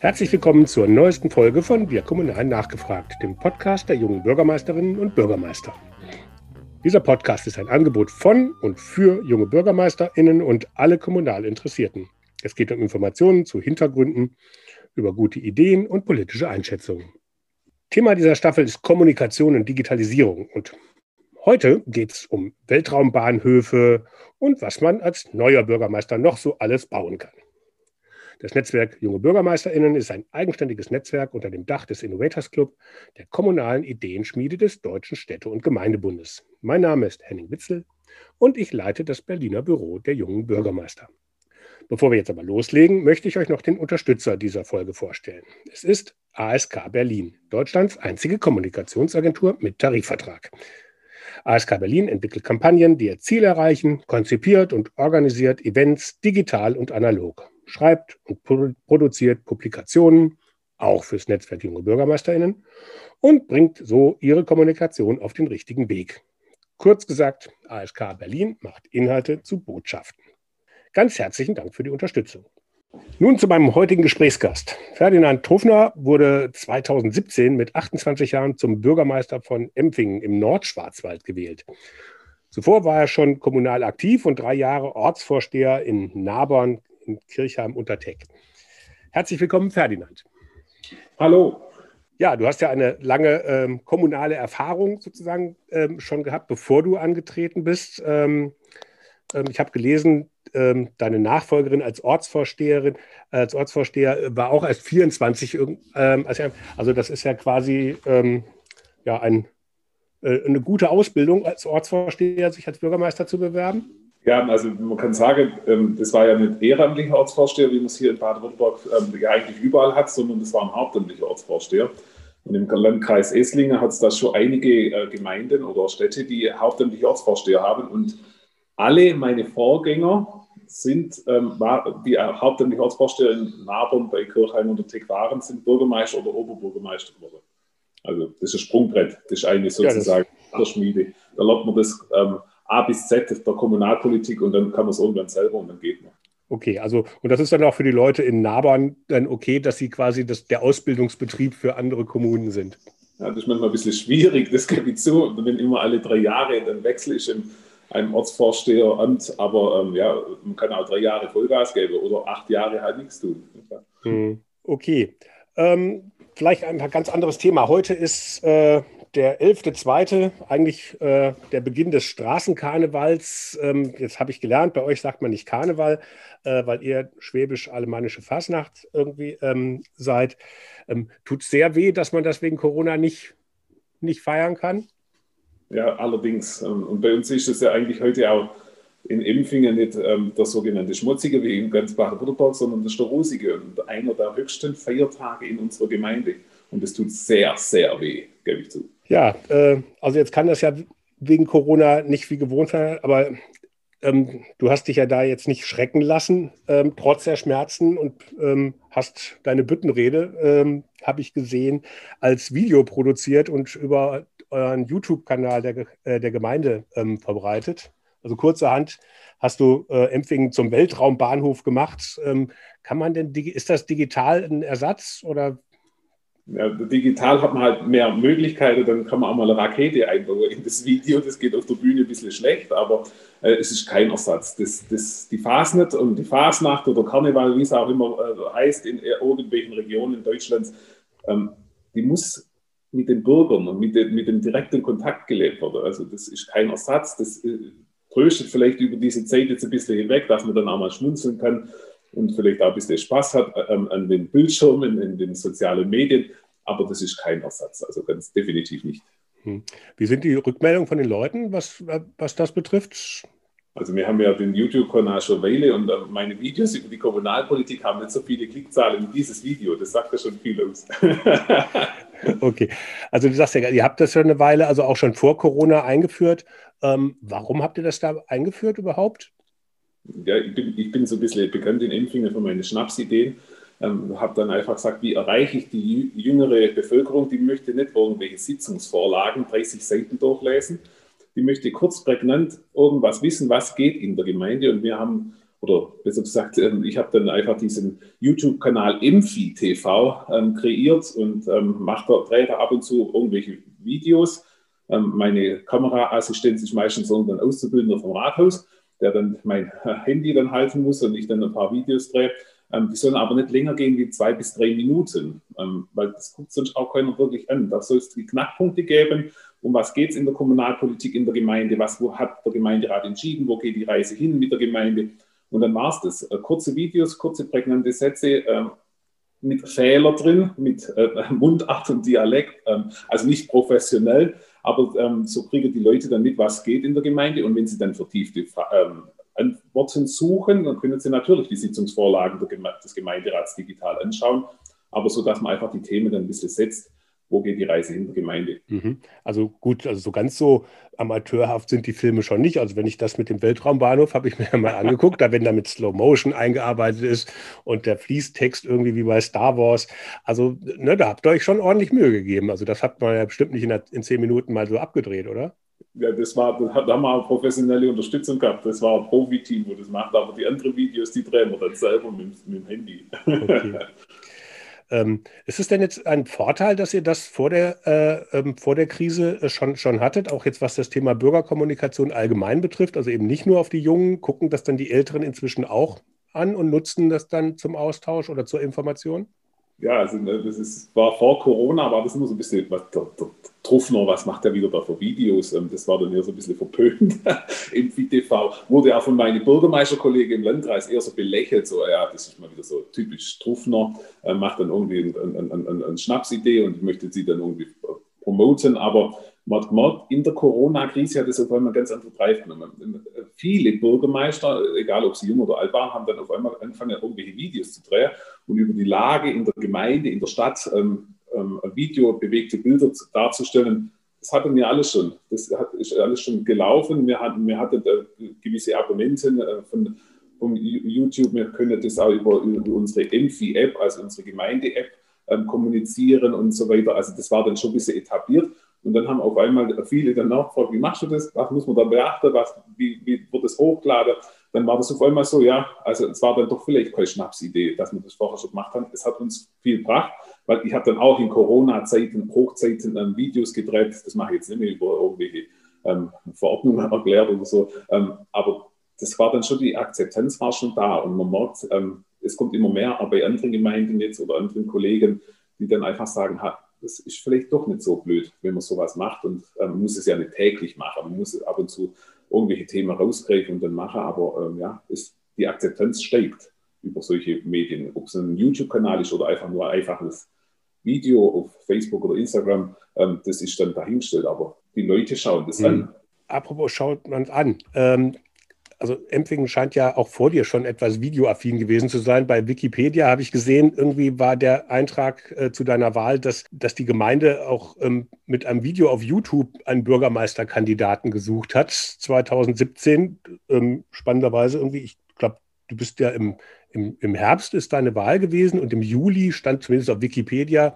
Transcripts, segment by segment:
Herzlich willkommen zur neuesten Folge von Wir Kommunal nachgefragt, dem Podcast der jungen Bürgermeisterinnen und Bürgermeister. Dieser Podcast ist ein Angebot von und für junge BürgermeisterInnen und alle kommunal Interessierten. Es geht um Informationen zu Hintergründen, über gute Ideen und politische Einschätzungen. Thema dieser Staffel ist Kommunikation und Digitalisierung. Und heute geht es um Weltraumbahnhöfe und was man als neuer Bürgermeister noch so alles bauen kann. Das Netzwerk Junge BürgermeisterInnen ist ein eigenständiges Netzwerk unter dem Dach des Innovators Club, der kommunalen Ideenschmiede des Deutschen Städte- und Gemeindebundes. Mein Name ist Henning Witzel und ich leite das Berliner Büro der jungen Bürgermeister. Bevor wir jetzt aber loslegen, möchte ich euch noch den Unterstützer dieser Folge vorstellen. Es ist ASK Berlin, Deutschlands einzige Kommunikationsagentur mit Tarifvertrag. ASK Berlin entwickelt Kampagnen, die ihr Ziel erreichen, konzipiert und organisiert Events digital und analog schreibt und produziert Publikationen, auch fürs Netzwerk Junge BürgermeisterInnen, und bringt so ihre Kommunikation auf den richtigen Weg. Kurz gesagt, ASK Berlin macht Inhalte zu Botschaften. Ganz herzlichen Dank für die Unterstützung. Nun zu meinem heutigen Gesprächsgast. Ferdinand Trufner wurde 2017 mit 28 Jahren zum Bürgermeister von Empfingen im Nordschwarzwald gewählt. Zuvor war er schon kommunal aktiv und drei Jahre Ortsvorsteher in Nabern, in Kirchheim unter Teck. Herzlich willkommen, Ferdinand. Hallo. Ja, du hast ja eine lange ähm, kommunale Erfahrung sozusagen ähm, schon gehabt, bevor du angetreten bist. Ähm, ähm ich habe gelesen, ähm, deine Nachfolgerin als Ortsvorsteherin, als Ortsvorsteher war auch erst 24. Ähm, also das ist ja quasi ja, ein, äh, eine gute Ausbildung als Ortsvorsteher, sich als Bürgermeister zu bewerben. Ja, also man kann sagen, ähm, das war ja nicht ehrenamtlicher Ortsvorsteher, wie man es hier in Baden-Württemberg ähm, ja eigentlich überall hat, sondern das war ein hauptamtlicher Ortsvorsteher. Und im Landkreis Esslingen hat es da schon einige äh, Gemeinden oder Städte, die hauptamtliche Ortsvorsteher haben. Und alle meine Vorgänger sind, ähm, die hauptamtliche Ortsvorsteher in Nabern bei Kirchheim und Teck waren, sind Bürgermeister oder Oberbürgermeister geworden. Also das ist ein Sprungbrett, das ist eigentlich sozusagen ja, der Schmiede. Da lernt man das ähm, A bis Z der Kommunalpolitik und dann kann man es irgendwann selber und dann geht man. Okay, also und das ist dann auch für die Leute in Nabern dann okay, dass sie quasi das, der Ausbildungsbetrieb für andere Kommunen sind. Ja, das ist manchmal ein bisschen schwierig, das gebe ich zu. Wenn immer alle drei Jahre, dann wechsle ich in einem Ortsvorsteheramt, aber ähm, ja, man kann auch drei Jahre Vollgas geben oder acht Jahre halt nichts tun. Hm, okay. Ähm, vielleicht ein ganz anderes Thema. Heute ist äh, der 11.2., eigentlich äh, der Beginn des Straßenkarnevals. Ähm, jetzt habe ich gelernt, bei euch sagt man nicht Karneval, äh, weil ihr schwäbisch-alemannische Fasnacht irgendwie ähm, seid. Ähm, Tut sehr weh, dass man das wegen Corona nicht, nicht feiern kann? Ja, allerdings. Ähm, und bei uns ist es ja eigentlich heute auch in Empfingen nicht ähm, der sogenannte Schmutzige wie in ganz Baden-Württemberg, sondern das ist der Rosige und einer der höchsten Feiertage in unserer Gemeinde. Und es tut sehr, sehr weh, gebe ich zu. Ja, äh, also jetzt kann das ja wegen Corona nicht wie gewohnt sein, aber ähm, du hast dich ja da jetzt nicht schrecken lassen, ähm, trotz der Schmerzen und ähm, hast deine Büttenrede, ähm, habe ich gesehen, als Video produziert und über euren YouTube-Kanal der, äh, der Gemeinde ähm, verbreitet. Also kurzerhand hast du äh, Empfingen zum Weltraumbahnhof gemacht. Ähm, kann man denn, ist das digital ein Ersatz oder ja, digital hat man halt mehr Möglichkeiten, dann kann man auch mal eine Rakete einbauen in das Video. Das geht auf der Bühne ein bisschen schlecht, aber äh, es ist kein Ersatz. Das, das, die Fasnet und die Fasnacht oder Karneval, wie es auch immer äh, heißt, in irgendwelchen Regionen Deutschlands, ähm, die muss mit den Bürgern und mit, de, mit dem direkten Kontakt gelebt werden. Also das ist kein Ersatz. Das äh, tröstet vielleicht über diese Zeit jetzt ein bisschen hinweg, dass man dann auch mal schmunzeln kann und vielleicht auch ein bisschen Spaß hat ähm, an den Bildschirmen, in den sozialen Medien. Aber das ist kein Ersatz, also ganz definitiv nicht. Hm. Wie sind die Rückmeldungen von den Leuten, was, was das betrifft? Also wir haben ja den YouTube-Kanal schon Weile und äh, meine Videos über die Kommunalpolitik haben nicht so viele Klickzahlen wie dieses Video. Das sagt ja schon viel aus. okay, also du sagst ja, ihr habt das schon eine Weile, also auch schon vor Corona eingeführt. Ähm, warum habt ihr das da eingeführt überhaupt? Ja, ich bin, ich bin so ein bisschen bekannt in Empfingen für meine Schnapsideen. Ähm, habe dann einfach gesagt, wie erreiche ich die jüngere Bevölkerung? Die möchte nicht irgendwelche Sitzungsvorlagen, 30 Seiten durchlesen. Die möchte kurz prägnant irgendwas wissen, was geht in der Gemeinde. Und wir haben oder besser gesagt, ähm, ich habe dann einfach diesen YouTube-Kanal Impfi TV ähm, kreiert und ähm, mache da, drehe da ab und zu irgendwelche Videos. Ähm, meine Kameraassistenz ist meistens irgendein Auszubildender vom Rathaus, der dann mein Handy dann halten muss und ich dann ein paar Videos drehe. Ähm, die sollen aber nicht länger gehen wie zwei bis drei Minuten, ähm, weil das guckt sonst auch keiner wirklich an. Da soll es die Knackpunkte geben. Um was geht es in der Kommunalpolitik in der Gemeinde? Was wo hat der Gemeinderat entschieden? Wo geht die Reise hin mit der Gemeinde? Und dann war es das. Äh, kurze Videos, kurze prägnante Sätze äh, mit Fehler drin, mit äh, Mundart und Dialekt, ähm, also nicht professionell, aber ähm, so kriegen die Leute dann mit, was geht in der Gemeinde. Und wenn sie dann vertiefte ähm, Antworten suchen, dann können sie natürlich die Sitzungsvorlagen des Gemeinderats digital anschauen, aber so, dass man einfach die Themen dann ein bisschen setzt wo geht die Reise in der Gemeinde. Mhm. Also gut, also so ganz so amateurhaft sind die Filme schon nicht. Also wenn ich das mit dem Weltraumbahnhof habe ich mir mal angeguckt, da wenn da mit Slow Motion eingearbeitet ist und der Fließtext irgendwie wie bei Star Wars. Also ne, da habt ihr euch schon ordentlich Mühe gegeben. Also das hat man ja bestimmt nicht in, der, in zehn Minuten mal so abgedreht, oder? Ja, das war, da haben wir professionelle Unterstützung gehabt. Das war ein Profi-Team, wo das macht. Aber die anderen Videos, die drehen wir dann selber mit, mit dem Handy. Okay. Ähm, ist es denn jetzt ein Vorteil, dass ihr das vor der, äh, ähm, vor der Krise äh, schon, schon hattet, auch jetzt was das Thema Bürgerkommunikation allgemein betrifft? Also eben nicht nur auf die Jungen, gucken das dann die Älteren inzwischen auch an und nutzen das dann zum Austausch oder zur Information? Ja, also ne, das ist, war vor Corona, war das immer so ein bisschen, was, der, der Truffner, was macht er wieder da für Videos? Ähm, das war dann eher so ein bisschen verpönt im VTV. Wurde auch von meinen Bürgermeisterkollegen im Landkreis eher so belächelt, so, ja, das ist mal wieder so typisch Truffner, äh, macht dann irgendwie eine ein, ein, ein Schnapsidee und möchte sie dann irgendwie promoten, aber man hat gemerkt, in der Corona-Krise hat es auf einmal ganz andere genommen. Viele Bürgermeister, egal ob sie jung oder alt waren, haben dann auf einmal angefangen, irgendwelche Videos zu drehen und über die Lage in der Gemeinde, in der Stadt ähm, ähm, Video, bewegte Bilder darzustellen. Das hatten wir alles schon. Das hat, ist alles schon gelaufen. Wir hatten, wir hatten äh, gewisse Abonnenten äh, von, von YouTube. Wir können das auch über, über unsere Empfi-App, also unsere Gemeinde-App, ähm, kommunizieren und so weiter. Also das war dann schon ein bisschen etabliert. Und dann haben auf einmal viele dann nachgefragt, wie machst du das? Was muss man da beachten? Was, wie, wie wird das hochgeladen? Dann war das auf einmal so, ja, also es war dann doch vielleicht keine Schnapsidee, dass wir das vorher schon gemacht haben. Es hat uns viel gebracht, weil ich habe dann auch in Corona-Zeiten, Hochzeiten ähm, Videos gedreht. Das mache ich jetzt nicht mehr über irgendwelche ähm, Verordnungen erklärt oder so. Ähm, aber das war dann schon, die Akzeptanz war schon da und man merkt, ähm, es kommt immer mehr, aber bei anderen Gemeinden jetzt oder anderen Kollegen, die dann einfach sagen, ha, das ist vielleicht doch nicht so blöd, wenn man sowas macht und ähm, man muss es ja nicht täglich machen, man muss ab und zu irgendwelche Themen rausgreifen und dann machen, aber ähm, ja, ist, die Akzeptanz steigt über solche Medien, ob es ein YouTube-Kanal ist oder einfach nur ein einfaches Video auf Facebook oder Instagram, ähm, das ist dann dahingestellt, aber die Leute schauen das mhm. an. Apropos schaut man es an. Ähm, also Empfingen scheint ja auch vor dir schon etwas videoaffin gewesen zu sein. Bei Wikipedia habe ich gesehen, irgendwie war der Eintrag äh, zu deiner Wahl, dass, dass die Gemeinde auch ähm, mit einem Video auf YouTube einen Bürgermeisterkandidaten gesucht hat, 2017. Ähm, spannenderweise irgendwie, ich glaube, du bist ja im im, im Herbst ist deine Wahl gewesen und im Juli stand zumindest auf Wikipedia,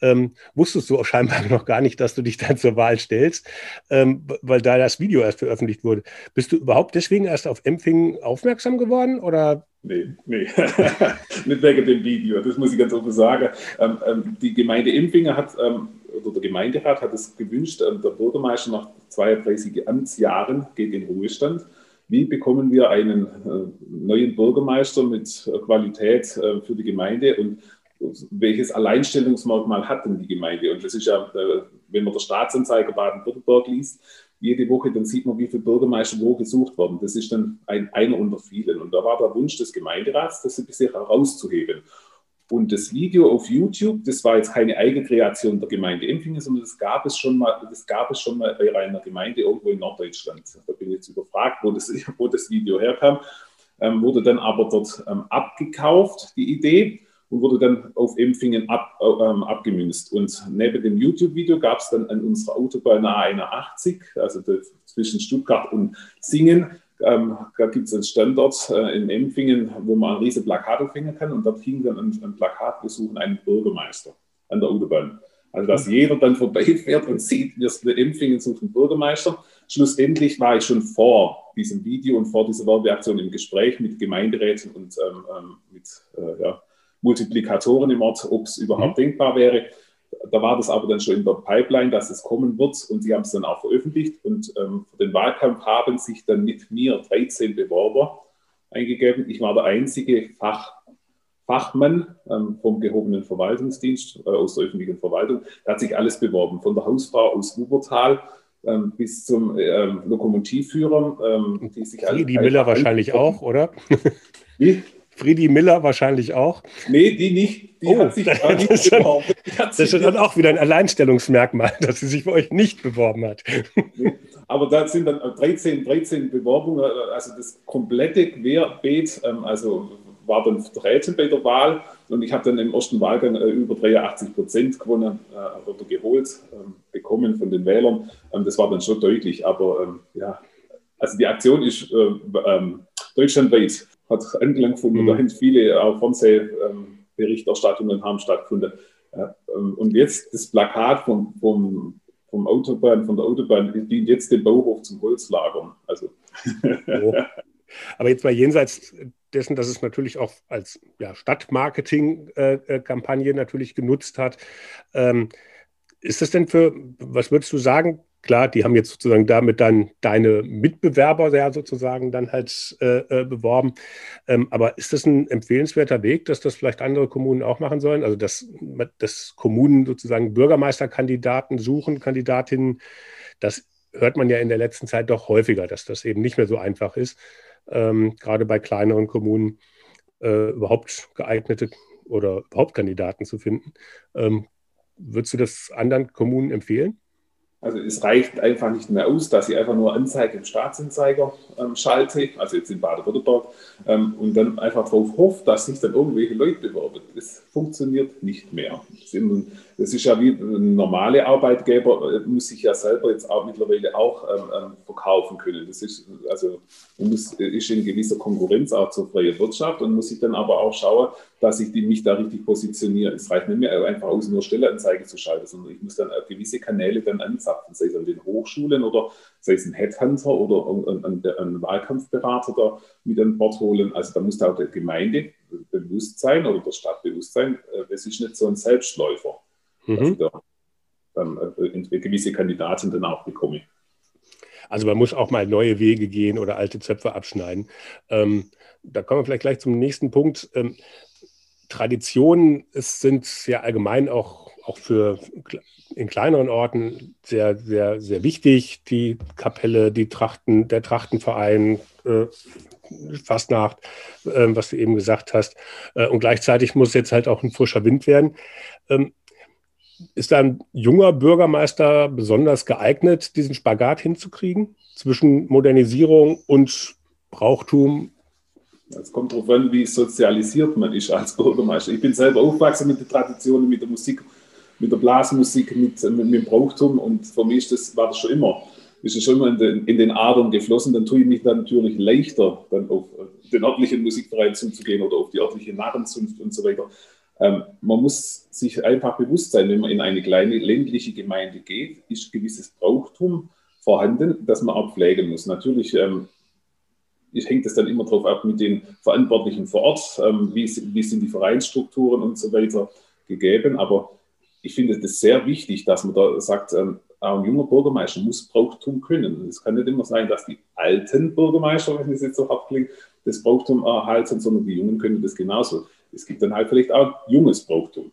ähm, wusstest du auch scheinbar noch gar nicht, dass du dich dann zur Wahl stellst, ähm, weil da das Video erst veröffentlicht wurde. Bist du überhaupt deswegen erst auf Empfing aufmerksam geworden oder? Nee, nee, nicht wegen dem Video, das muss ich ganz offen sagen. Ähm, ähm die Gemeinde Empfingen hat, ähm, oder der Gemeinderat hat es gewünscht, ähm, der Bürgermeister nach 32 Amtsjahren geht in Ruhestand wie bekommen wir einen äh, neuen Bürgermeister mit äh, Qualität äh, für die Gemeinde und welches Alleinstellungsmerkmal hat denn die Gemeinde? Und das ist ja, wenn man der Staatsanzeiger Baden-Württemberg liest, jede Woche, dann sieht man, wie viele Bürgermeister wo gesucht werden. Das ist dann ein, einer unter vielen. Und da war der Wunsch des Gemeinderats, das ein bisschen herauszuheben. Und das Video auf YouTube, das war jetzt keine Eigenkreation der Gemeinde Empfingen, sondern das gab es schon mal, das gab es schon mal bei einer Gemeinde irgendwo in Norddeutschland. Da bin ich jetzt überfragt, wo das, wo das Video herkam. Ähm, wurde dann aber dort ähm, abgekauft, die Idee, und wurde dann auf Empfingen ab, äh, ähm, abgemünzt. Und neben dem YouTube-Video gab es dann an unserer Autobahn A81, also zwischen Stuttgart und Singen, ähm, da gibt es einen Standort äh, in Empfingen, wo man ein riesen Plakat aufhängen kann und dort hing dann ein, ein Plakat, wir suchen einen Bürgermeister an der Autobahn. Also dass mhm. jeder dann vorbeifährt und sieht, wir sind in Empfingen suchen Bürgermeister. schlussendlich war ich schon vor diesem Video und vor dieser Werbeaktion im Gespräch mit Gemeinderäten und ähm, ähm mit äh, ja, Multiplikatoren im Ort, ob es überhaupt mhm. denkbar wäre. Da war das aber dann schon in der Pipeline, dass es kommen wird und sie haben es dann auch veröffentlicht. Und ähm, für den Wahlkampf haben sich dann mit mir 13 Bewerber eingegeben. Ich war der einzige Fach, Fachmann ähm, vom gehobenen Verwaltungsdienst äh, aus der öffentlichen Verwaltung. Da hat sich alles beworben, von der Hausfrau aus Wubertal ähm, bis zum ähm, Lokomotivführer. Ähm, die sich die Miller wahrscheinlich auch, oder? Wie? Friedi Miller wahrscheinlich auch. Nee, die nicht. Die oh, hat sich gar nicht das beworben. das ist dann auch wieder ein Alleinstellungsmerkmal, dass sie sich bei euch nicht beworben hat. Aber da sind dann 13, 13 Bewerbungen, also das komplette Querbeet, ähm, also war dann vertreten bei der Wahl und ich habe dann im ersten Wahlgang äh, über 83 Prozent gewonnen äh, oder geholt, ähm, bekommen von den Wählern. Ähm, das war dann schon deutlich, aber ja, also die Aktion ist deutschlandweit hat Anklang gefunden. Mhm. Da haben viele auch Fernsehberichterstattungen haben stattgefunden. Ähm, und jetzt das Plakat vom, vom, vom Autobahn, von der Autobahn dient jetzt dem Bauhof zum Holzlagern. Also. Oh. Aber jetzt mal jenseits dessen, dass es natürlich auch als ja, Stadtmarketing-Kampagne äh, natürlich genutzt hat. Ähm, ist das denn für, was würdest du sagen, klar, die haben jetzt sozusagen damit dann deine Mitbewerber ja sozusagen dann halt äh, äh, beworben. Ähm, aber ist das ein empfehlenswerter Weg, dass das vielleicht andere Kommunen auch machen sollen? Also dass, dass Kommunen sozusagen Bürgermeisterkandidaten suchen, Kandidatinnen, das hört man ja in der letzten Zeit doch häufiger, dass das eben nicht mehr so einfach ist, ähm, gerade bei kleineren Kommunen äh, überhaupt geeignete oder überhaupt Kandidaten zu finden. Ähm, würdest du das anderen Kommunen empfehlen? Also es reicht einfach nicht mehr aus, dass ich einfach nur Anzeige im Staatsanzeiger ähm, schalte, also jetzt in Baden-Württemberg, ähm, und dann einfach darauf hoffe, dass sich dann irgendwelche Leute bewerben. Das funktioniert nicht mehr. Das ist ja wie ein normaler Arbeitgeber, äh, muss sich ja selber jetzt auch mittlerweile auch ähm, ähm, verkaufen können. Das ist also muss, ist in gewisser Konkurrenz auch zur freien Wirtschaft und muss sich dann aber auch schauen, dass ich die, mich da richtig positioniere. Es reicht nicht mehr einfach aus, nur Stelleanzeige zu schalten, sondern ich muss dann gewisse Kanäle dann anzapfen, sei es an den Hochschulen oder sei es ein Headhunter oder ein, ein, ein Wahlkampfberater da mit an Bord holen. Also da muss da auch der Gemeindebewusstsein oder der Stadtbewusstsein, es äh, ist nicht so ein Selbstläufer, mhm. dass ich da dann äh, gewisse Kandidaten dann auch bekomme. Also man muss auch mal neue Wege gehen oder alte Zöpfe abschneiden. Ähm, da kommen wir vielleicht gleich zum nächsten Punkt. Ähm, Traditionen sind ja allgemein auch, auch für in kleineren Orten sehr, sehr, sehr wichtig. Die Kapelle, die Trachten, der Trachtenverein, äh, Fastnacht, äh, was du eben gesagt hast. Äh, und gleichzeitig muss jetzt halt auch ein frischer Wind werden. Ähm, ist ein junger Bürgermeister besonders geeignet, diesen Spagat hinzukriegen zwischen Modernisierung und Brauchtum? Es kommt darauf an, wie sozialisiert man ist als Bürgermeister. Ich bin selber aufgewachsen mit den Traditionen, mit der Musik, mit der Blasmusik, mit, mit, mit dem Brauchtum und für mich das, war das schon immer. Ist es schon immer in den, in den Adern geflossen, dann tue ich mich dann natürlich leichter, dann auf den örtlichen Musikverein zuzugehen oder auf die örtliche Narrenzunft und so weiter. Ähm, man muss sich einfach bewusst sein, wenn man in eine kleine ländliche Gemeinde geht, ist gewisses Brauchtum vorhanden, das man auch pflegen muss. Natürlich ähm, hängt es dann immer darauf ab mit den Verantwortlichen vor Ort, ähm, wie, wie, sind die Vereinsstrukturen und so weiter gegeben. Aber ich finde es sehr wichtig, dass man da sagt, ähm, ein junger Bürgermeister muss Brauchtum können. Es kann nicht immer sein, dass die alten Bürgermeister, wenn es jetzt so hart klingt, das Brauchtum erhalten, sondern die Jungen können das genauso es gibt dann halt vielleicht auch junges Brauchtum.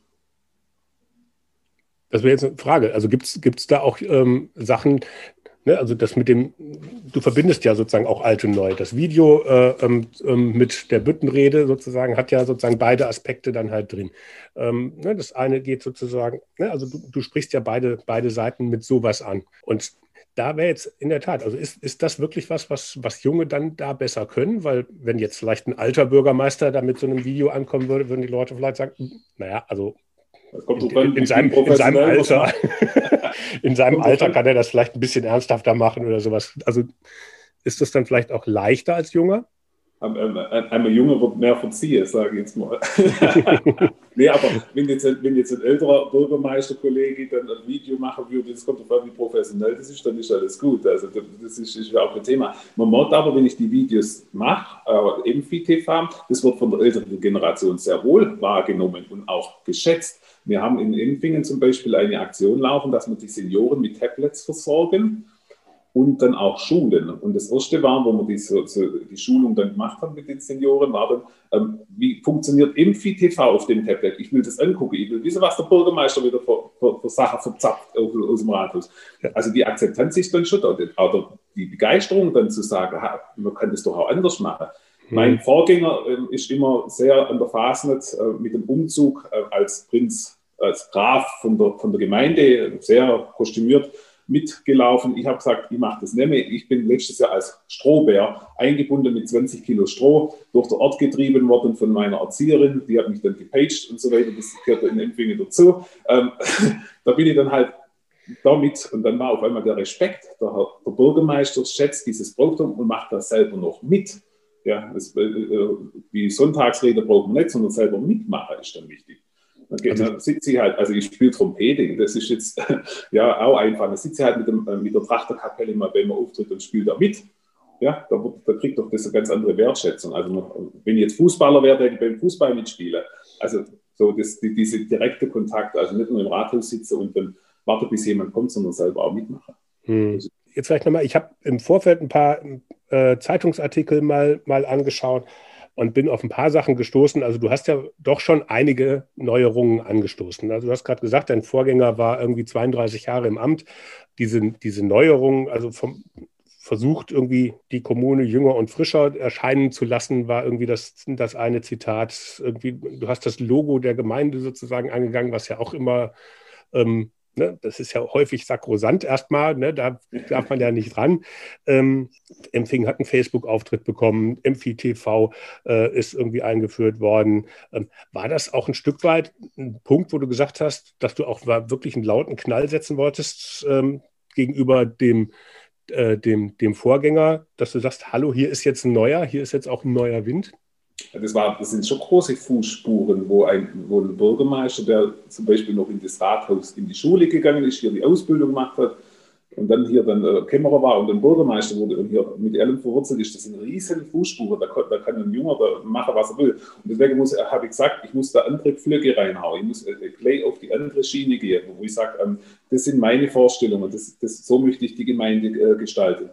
Das wäre jetzt eine Frage. Also gibt es da auch ähm, Sachen, ne, also das mit dem, du verbindest ja sozusagen auch alt und neu. Das Video äh, ähm, ähm, mit der Büttenrede sozusagen hat ja sozusagen beide Aspekte dann halt drin. Ähm, ne, das eine geht sozusagen, ne, also du, du, sprichst ja beide, beide Seiten mit sowas an. Und da wäre jetzt in der Tat, also ist, ist das wirklich was, was, was Junge dann da besser können? Weil wenn jetzt vielleicht ein alter Bürgermeister da mit so einem Video ankommen würde, würden die Leute vielleicht sagen, naja, also in, in, in, seinem, in, seinem, Alter, in seinem Alter kann er das vielleicht ein bisschen ernsthafter machen oder sowas. Also ist das dann vielleicht auch leichter als Junger? Einmal Junge wird mehr verziehen, sage ich jetzt mal. nee, aber wenn jetzt, wenn jetzt ein älterer Bürgermeisterkollege dann ein Video machen würde, das kommt davon, wie professionell das ist, dann ist alles gut. Also das ist, ist auch ein Thema. Man merkt aber, wenn ich die Videos mache, äh, im FITV, das wird von der älteren Generation sehr wohl wahrgenommen und auch geschätzt. Wir haben in Empfingen zum Beispiel eine Aktion laufen, dass wir die Senioren mit Tablets versorgen und dann auch Schulen. Und das erste war, wo wir die, so, die Schulung dann gemacht haben mit den Senioren, war dann, ähm, wie funktioniert Impfi-TV auf dem Tablet? Ich will das angucken, ich will wissen, was der Bürgermeister wieder für, für, für Sachen verzapft aus, aus dem Rathaus. Also die Akzeptanz ist dann schon da, oder die Begeisterung dann zu sagen, ha, man kann das doch auch anders machen. Mhm. Mein Vorgänger äh, ist immer sehr an der Fasnet äh, mit dem Umzug äh, als Prinz, als Graf von der, von der Gemeinde, sehr kostümiert, mitgelaufen. Ich habe gesagt, ich mache das nicht mehr. Ich bin letztes Jahr als Strohbär eingebunden mit 20 Kilo Stroh durch den Ort getrieben worden von meiner Erzieherin. Die hat mich dann gepaged und so weiter. Das gehört in Empfänge dazu. Ähm, da bin ich dann halt damit und dann war auf einmal der Respekt. Der, der Bürgermeister schätzt dieses Brauchtum und macht das selber noch mit. Ja, das, äh, die Sonntagsrede braucht man nicht, sondern selber mitmachen ist dann wichtig. Okay, also, dann sitze ich halt, also ich spiele Trompete, das ist jetzt ja auch einfach. Dann sitze ich halt mit, dem, äh, mit der Trachterkapelle mal, wenn man auftritt und spielt da mit. Ja, da, da, kriegt doch das eine ganz andere Wertschätzung. Also wenn ich jetzt Fußballer wäre, würde ich beim Fußball mitspielen. Also so das, die, diese direkte Kontakt, also nicht nur im Rathaus sitze und dann warte, bis jemand kommt, sondern selber auch mitmachen. Hm. Jetzt vielleicht nochmal, ich habe im Vorfeld ein paar äh, Zeitungsartikel mal, mal angeschaut und bin auf ein paar Sachen gestoßen. Also du hast ja doch schon einige Neuerungen angestoßen. Also du hast gerade gesagt, dein Vorgänger war irgendwie 32 Jahre im Amt. Diese, diese Neuerungen, also vom, versucht irgendwie die Kommune jünger und frischer erscheinen zu lassen, war irgendwie das, das eine Zitat. Irgendwie, du hast das Logo der Gemeinde sozusagen angegangen, was ja auch immer ähm, Ne, das ist ja häufig sakrosant erstmal, ne, da darf man ja nicht ran. Ähm, Empfing hat einen Facebook-Auftritt bekommen, MFI-TV äh, ist irgendwie eingeführt worden. Ähm, war das auch ein Stück weit ein Punkt, wo du gesagt hast, dass du auch wirklich einen lauten Knall setzen wolltest ähm, gegenüber dem, äh, dem, dem Vorgänger, dass du sagst, hallo, hier ist jetzt ein neuer, hier ist jetzt auch ein neuer Wind? Das, war, das sind schon große Fußspuren, wo ein, wo ein Bürgermeister, der zum Beispiel noch in das Rathaus in die Schule gegangen ist, hier die Ausbildung gemacht hat und dann hier dann äh, Kämmerer war und dann Bürgermeister wurde und hier mit allem verwurzelt ist, das sind riesen Fußspuren. Da, da kann ein Junger machen, was er will. Und deswegen habe ich gesagt, ich muss da andere Pflöcke reinhauen. Ich muss äh, gleich auf die andere Schiene gehen, wo ich sage, ähm, das sind meine Vorstellungen, das, das, so möchte ich die Gemeinde äh, gestalten.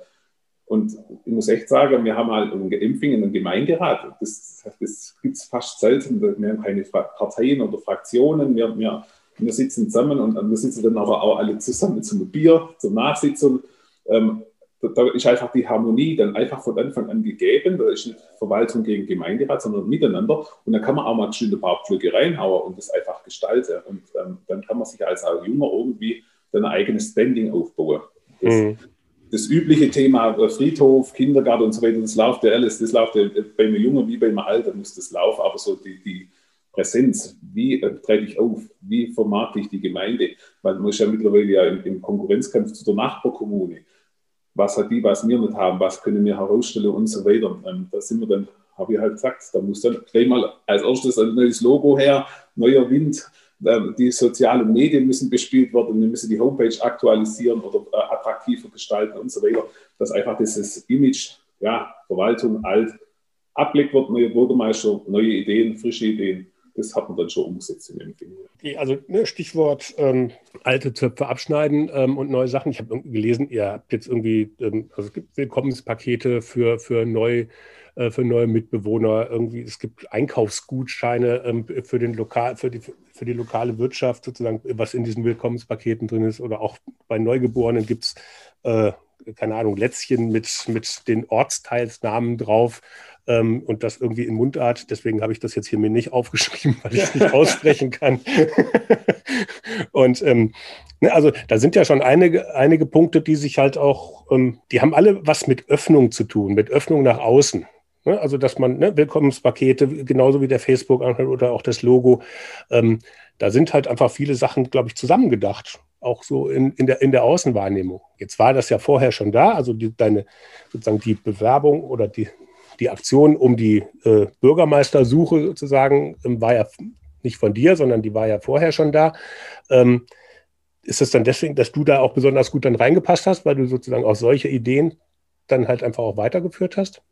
Und ich muss echt sagen, wir haben halt in Empfingen einen Gemeinderat. Das, das gibt es fast selten. Wir haben keine Parteien oder Fraktionen. Wir, wir, wir sitzen zusammen und wir sitzen dann aber auch alle zusammen zum Bier, zur Nachsitzung. Ähm, da, da, ist einfach die Harmonie dann einfach von Anfang an gegeben. Da ist nicht Verwaltung gegen Gemeinderat, sondern miteinander. Und dann kann man auch mal schön ein paar Pflöcke reinhauen und das einfach gestalten. Und ähm, dann kann man sich als auch Junger irgendwie dann ein eigenes Standing aufbauen. Das, mhm das übliche Thema äh, Friedhof, Kindergarten und so weiter, das läuft ja alles, das läuft ja bei einem Jungen wie bei einem Alter muss das laufen, aber so die, die Präsenz, wie äh, trete ich auf, wie vermarkte ich die Gemeinde, weil man ist ja mittlerweile ja im, im Konkurrenzkampf zu der Nachbarkommune. Was hat die, was wir nicht haben, was können wir herausstellen und so weiter. Ähm, da sind wir dann, habe ich halt gesagt, da muss dann gleich mal als erstes ein neues Logo her, neuer Wind, die sozialen Medien müssen bespielt werden, wir müssen die Homepage aktualisieren oder äh, attraktiver gestalten und so weiter, dass einfach dieses Image, ja, Verwaltung alt, ablegt wird, neue Bürgermeister, neue Ideen, frische Ideen. Das hat man dann schon umgesetzt in dem Film. Also ne, Stichwort ähm, alte Zöpfe abschneiden ähm, und neue Sachen. Ich habe gelesen, ihr habt jetzt irgendwie, ähm, also es gibt Willkommenspakete für, für neu äh, für neue Mitbewohner. Irgendwie, es gibt Einkaufsgutscheine ähm, für, den Lokal, für, die, für die lokale Wirtschaft, sozusagen, was in diesen Willkommenspaketen drin ist. Oder auch bei Neugeborenen gibt es, äh, keine Ahnung, Lätzchen mit, mit den Ortsteilsnamen drauf. Ähm, und das irgendwie in Mundart. Deswegen habe ich das jetzt hier mir nicht aufgeschrieben, weil ich es nicht aussprechen kann. und ähm, ne, also da sind ja schon einige, einige Punkte, die sich halt auch, ähm, die haben alle was mit Öffnung zu tun, mit Öffnung nach außen. Ne? Also, dass man ne, Willkommenspakete, genauso wie der Facebook oder auch das Logo, ähm, da sind halt einfach viele Sachen, glaube ich, zusammengedacht. Auch so in, in, der, in der Außenwahrnehmung. Jetzt war das ja vorher schon da, also die, deine, sozusagen die Bewerbung oder die, die Aktion um die äh, Bürgermeistersuche sozusagen ähm, war ja nicht von dir, sondern die war ja vorher schon da. Ähm, ist es dann deswegen, dass du da auch besonders gut dann reingepasst hast, weil du sozusagen auch solche Ideen dann halt einfach auch weitergeführt hast?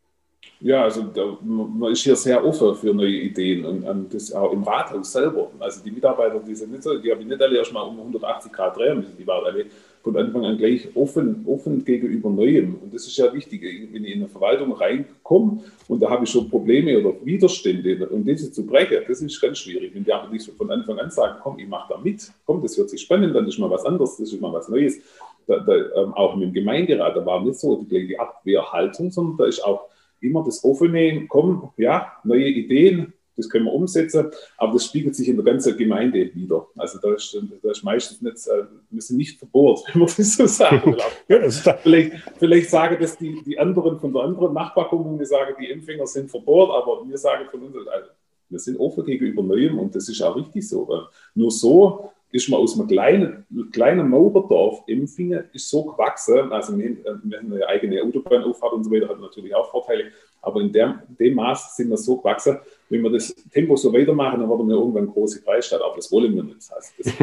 Ja, also da, man ist hier sehr offen für neue Ideen und, und, das auch im Rathaus selber. Also die Mitarbeiter, die sind nicht so, die habe ich nicht alle erst mal um 180 Grad drehen müssen, die waren alle von Anfang an gleich offen, offen gegenüber Neuem. Und das ist ja wichtig, wenn ich in eine Verwaltung reinkomme und da habe ich schon Probleme oder Widerstände und diese zu brechen, das ist ganz schwierig. Wenn die aber nicht von Anfang an sagen, komm, ich mache da mit, komm, das hört sich spannend, dann ist mal was anderes, das ist mal was Neues. Da, da, ähm, auch dem Gemeinderat, da war nicht so die gleiche Abwehrhaltung, sondern da ist auch immer das offene, komm, ja, neue Ideen, das können wir umsetzen, aber das spiegelt sich in der ganzen Gemeinde wieder. Also da ist, da ist meistens nicht, äh, wir sind nicht verbohrt, wenn man das so sagen das vielleicht, vielleicht sagen das die, die anderen von der anderen Nachbarkommune, sagen, die Empfänger sind verbohrt, aber wir sagen von uns, also, wir sind offen gegenüber Neuem und das ist auch richtig so. Nur so ist man aus einem kleinen, kleinen Maurerdorf Empfingen ist so gewachsen, also wir, wir haben eine eigene Autobahnauffahrt und so weiter, hat natürlich auch Vorteile, aber in dem, dem Maß sind wir so gewachsen, wenn wir das Tempo so weitermachen, dann werden wir irgendwann große Kreisstadt, aber das wollen wir nicht. Also das,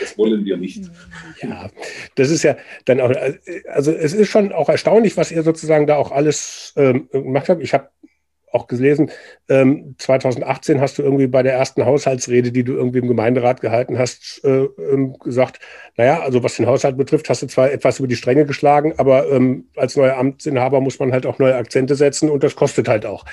das, wollen wir nicht. Ja, das ist ja dann auch, also es ist schon auch erstaunlich, was ihr sozusagen da auch alles ähm, gemacht habt. Ich habe auch gelesen, ähm, 2018 hast du irgendwie bei der ersten Haushaltsrede, die du irgendwie im Gemeinderat gehalten hast, äh, ähm, gesagt, naja, also was den Haushalt betrifft, hast du zwar etwas über die Stränge geschlagen, aber ähm, als neuer Amtsinhaber muss man halt auch neue Akzente setzen und das kostet halt auch.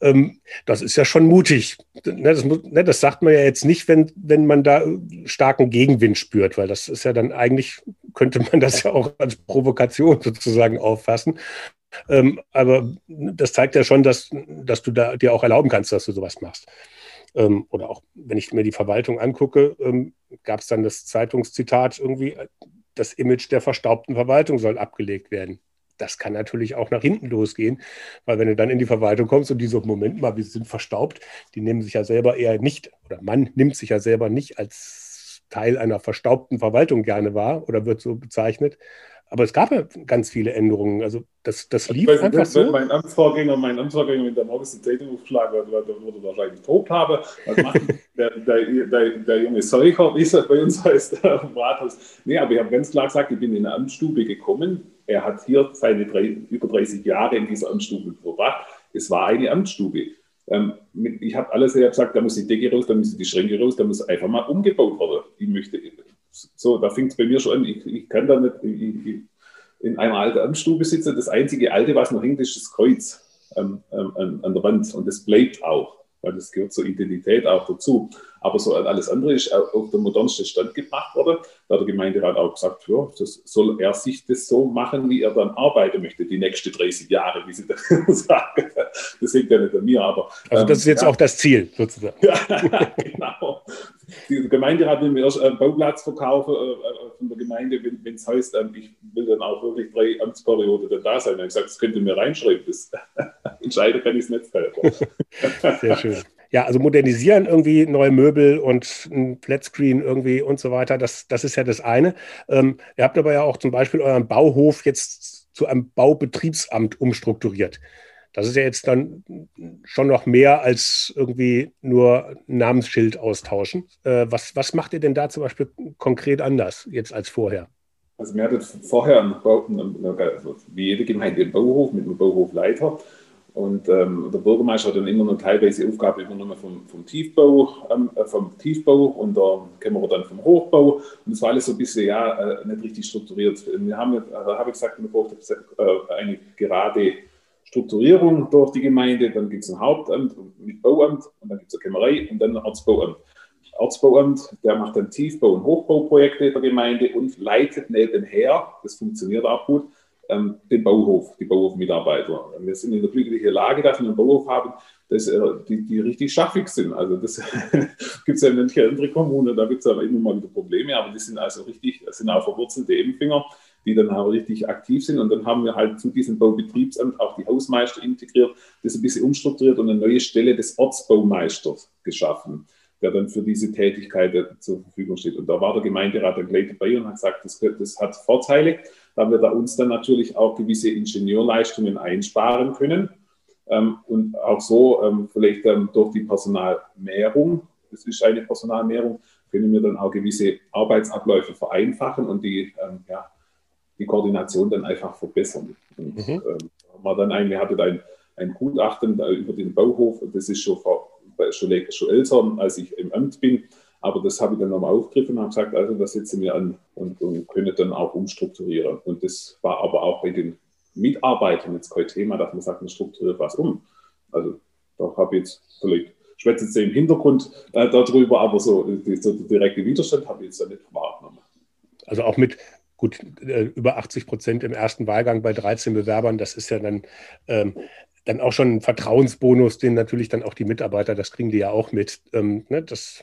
Ähm, das ist ja schon mutig. Ne, das, ne, das, sagt man ja jetzt nicht, wenn, wenn man da starken Gegenwind spürt, weil das ist ja dann eigentlich, könnte man das ja auch als Provokation sozusagen auffassen. Ähm, aber das zeigt ja schon, dass, dass du da dir auch erlauben kannst, dass du sowas machst. Ähm, oder auch, wenn ich mir die Verwaltung angucke, ähm, gab es dann das Zeitungszitat irgendwie, das Image der verstaubten Verwaltung soll abgelegt werden. Das kann natürlich auch nach hinten losgehen, weil wenn du dann in die Verwaltung kommst und die so, Moment mal, wir sind verstaubt, die nehmen sich ja selber eher nicht, oder man nimmt sich ja selber nicht als Teil einer verstaubten Verwaltung gerne wahr oder wird so bezeichnet, aber es gab ja ganz viele Änderungen. Also das, das lief weiß, einfach so. Mein Amtsvorgänger, mein Amtsvorgänger mit der morgens die Zeitung aufgeschlagen hat, würde wahrscheinlich tobt haben. Was macht der, der, der, der, junge Seucher, wie es bei uns heißt, im Rathaus? Nee, aber ich habe ganz klar gesagt, ich bin in eine Amtsstube gekommen. Er hat hier seine drei, über 30 Jahre in dieser Amtsstube verbracht. Es war eine Amtsstube. Ähm, ich habe alles ich hab gesagt, da muss die Decke raus, da müssen die Schränke raus, da muss einfach mal umgebaut werden. Ich möchte so, da fängt es bei mir schon an. Ich, ich kann da nicht ich, ich, in einer alten Amtsstube sitzen. Das einzige Alte, was noch hängt, ist das Kreuz ähm, ähm, an der Wand. Und das bleibt auch, weil das gehört zur Identität auch dazu. Aber so alles andere ist auf den modernsten Stand gebracht worden. Da hat der Gemeinderat auch gesagt, ja, das soll er sich das so machen, wie er dann arbeiten möchte, die nächsten 30 Jahre, wie sie das sagen. Das hängt ja nicht an mir, aber. Also, das ist jetzt ähm, auch das Ziel, sozusagen. ja, genau. Die Gemeinderat will mir erst einen Bauplatz verkaufen äh, äh, von der Gemeinde, wenn es heißt, ähm, ich will dann auch wirklich drei Amtsperioden dann da sein. Und ich gesagt, das könnt ihr mir reinschreiben. Das entscheiden kann ich es nicht selber. Sehr schön ja, also modernisieren irgendwie neue Möbel und ein Flatscreen irgendwie und so weiter, das, das ist ja das eine. Ähm, ihr habt aber ja auch zum Beispiel euren Bauhof jetzt zu einem Baubetriebsamt umstrukturiert. Das ist ja jetzt dann schon noch mehr als irgendwie nur Namensschild austauschen. Äh, was, was macht ihr denn da zum Beispiel konkret anders jetzt als vorher? Also wir hatten vorher einen Bau, also wie jede Gemeinde einen Bauhof mit einem Bauhofleiter. Und ähm, der Bürgermeister hat dann immer noch teilweise Aufgabe übernommen vom, vom Tiefbau, ähm, äh, vom Tiefbau und der Kämmerer dann vom Hochbau. Und das war alles so ein bisschen ja, äh, nicht richtig strukturiert. Wir haben, äh, habe ich gesagt, wir brauchen äh, eine gerade Strukturierung durch die Gemeinde. Dann gibt es ein Hauptamt mit Bauamt und dann gibt es eine Kämmerei und dann ein Ortsbauamt. Ortsbauamt, der macht dann Tiefbau- und Hochbauprojekte der Gemeinde und leitet nebenher, das funktioniert auch gut, ähm, den Bauhof, die Bauhofmitarbeiter. Wir sind in der glücklichen Lage, dass wir einen Bauhof haben, dass, äh, die, die richtig schaffig sind. Also das gibt es ja in manchen anderen Kommunen, da gibt es aber immer mal wieder Probleme, aber die sind also richtig, das sind auch verwurzelte Empfänger, die dann auch richtig aktiv sind. Und dann haben wir halt zu diesem Baubetriebsamt auch die Hausmeister integriert, das ein bisschen umstrukturiert und eine neue Stelle des Ortsbaumeisters geschaffen der dann für diese Tätigkeit zur Verfügung steht. Und da war der Gemeinderat dann gleich dabei und hat gesagt, das, das hat Vorteile, da wir da uns dann natürlich auch gewisse Ingenieurleistungen einsparen können. Ähm, und auch so, ähm, vielleicht ähm, durch die Personalmehrung, das ist eine Personalmehrung, können wir dann auch gewisse Arbeitsabläufe vereinfachen und die, ja, die Koordination dann einfach verbessern. Und mhm. man dann eigentlich hatte ein, ein Gutachten über den Bauhof, das ist schon, schon, schon älter, als ich im Amt bin. Aber das habe ich dann nochmal aufgegriffen und habe gesagt, also das setzen wir an und, und können dann auch umstrukturieren. Und das war aber auch bei den Mitarbeitern jetzt kein Thema, dass man sagt, man strukturiert was um. Also da habe ich jetzt vielleicht schwätzt jetzt im Hintergrund äh, darüber, aber so, die, so der direkte Widerstand habe ich jetzt da nicht wahrgenommen. Also auch mit gut äh, über 80 Prozent im ersten Wahlgang bei 13 Bewerbern, das ist ja dann, ähm, dann auch schon ein Vertrauensbonus, den natürlich dann auch die Mitarbeiter, das kriegen die ja auch mit. Ähm, ne, das,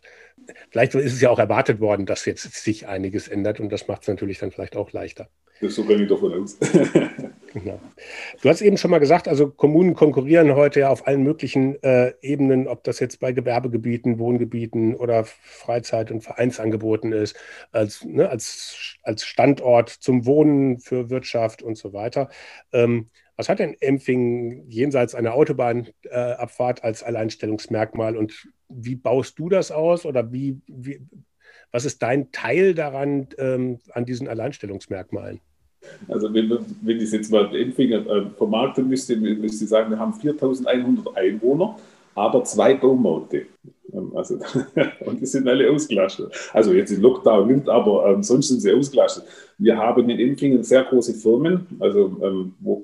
vielleicht ist es ja auch erwartet worden, dass jetzt sich einiges ändert und das macht es natürlich dann vielleicht auch leichter. Das so gehe ich davon aus. Genau. Du hast eben schon mal gesagt, also Kommunen konkurrieren heute ja auf allen möglichen äh, Ebenen, ob das jetzt bei Gewerbegebieten, Wohngebieten oder Freizeit- und Vereinsangeboten ist, als, ne, als, als Standort zum Wohnen für Wirtschaft und so weiter. Ähm, was hat denn Empfing jenseits einer Autobahnabfahrt äh, als Alleinstellungsmerkmal und wie baust du das aus oder wie, wie was ist dein Teil daran, ähm, an diesen Alleinstellungsmerkmalen? Also wenn, wenn ich es jetzt mal Empfänger äh, vermarkten müsste, müsste ich sagen, wir haben 4100 Einwohner, aber zwei Baumärkte. Ähm, also, und die sind alle ausgelastet. Also jetzt im Lockdown nicht, aber ähm, sonst sind sie ausgelastet. Wir haben in Empfingen sehr große Firmen, also ähm, wo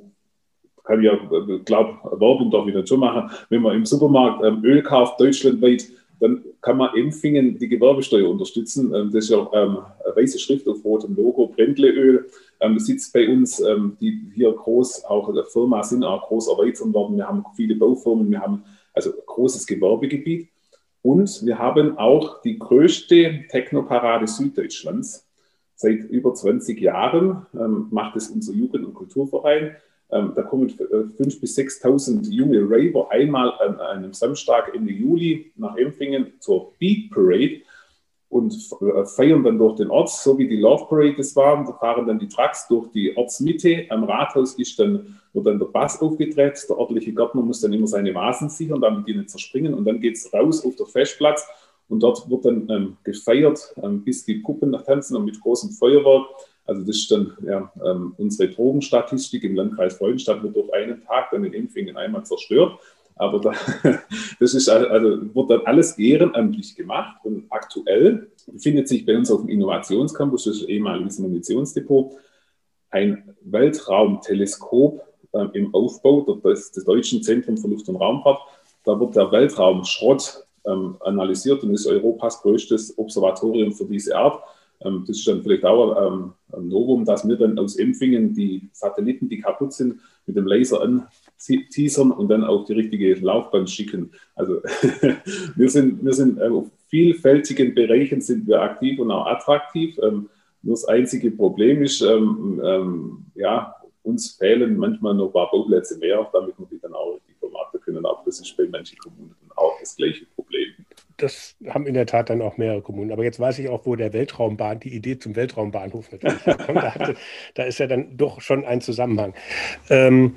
kann ja, äh, glaube, Werbung darf ich nicht schon machen, wenn man im Supermarkt ähm, Öl kauft, deutschlandweit, dann kann man Empfingen die Gewerbesteuer unterstützen. Ähm, das ist ja ähm, weiße Schrift auf rotem Logo, Brändleöl. Ähm, sitzt bei uns, ähm, die hier groß, auch der Firma sind auch groß erweitert worden. Wir haben viele Baufirmen, wir haben also großes Gewerbegebiet. Und wir haben auch die größte Technoparade Süddeutschlands. Seit über 20 Jahren ähm, macht es unser Jugend- und Kulturverein. Ähm, da kommen 5.000 äh, bis 6.000 junge Raver einmal an einem Samstag Ende Juli nach Empfingen zur Beat Parade und äh, feiern dann durch den Ort, so wie die Love Parade das war. Da fahren dann die Trucks durch die Ortsmitte. Am Rathaus ist dann, wird dann der Bass aufgedreht. Der örtliche Gärtner muss dann immer seine Vasen sichern, damit die nicht zerspringen. Und dann geht es raus auf den Festplatz und dort wird dann ähm, gefeiert, ähm, bis die Puppen tanzen und mit großem Feuerwerk. Also das ist dann ja, ähm, unsere Drogenstatistik im Landkreis Freudenstadt wird durch einen Tag dann in Empfingen einmal zerstört. Aber da, das ist also, wird dann alles ehrenamtlich gemacht und aktuell befindet sich bei uns auf dem Innovationscampus, das ist ehemaliges Munitionsdepot, ein Weltraumteleskop äh, im Aufbau des, des Deutschen Zentrums für Luft- und Raumfahrt. Da wird der Weltraumschrott ähm, analysiert und ist Europas größtes Observatorium für diese Art. Ähm, das ist dann vielleicht auch ähm, ein Novum, dass wir dann aus Empfingen die Satelliten, die kaputt sind, mit dem Laser anteasern und dann auf die richtige Laufbahn schicken. Also wir sind, wir sind äh, auf vielfältigen Bereichen sind wir aktiv und auch attraktiv. Ähm, nur das einzige Problem ist, ja, uns fehlen manchmal noch ein paar Bauplätze mehr, damit wir die dann auch richtig vermarkten können. Aber das ist bei manchen Kommunen auch das gleiche Problem das haben in der Tat dann auch mehrere Kommunen. Aber jetzt weiß ich auch, wo der Weltraumbahn, die Idee zum Weltraumbahnhof natürlich kommt. Da, hatte, da, ist ja dann doch schon ein Zusammenhang. Ähm,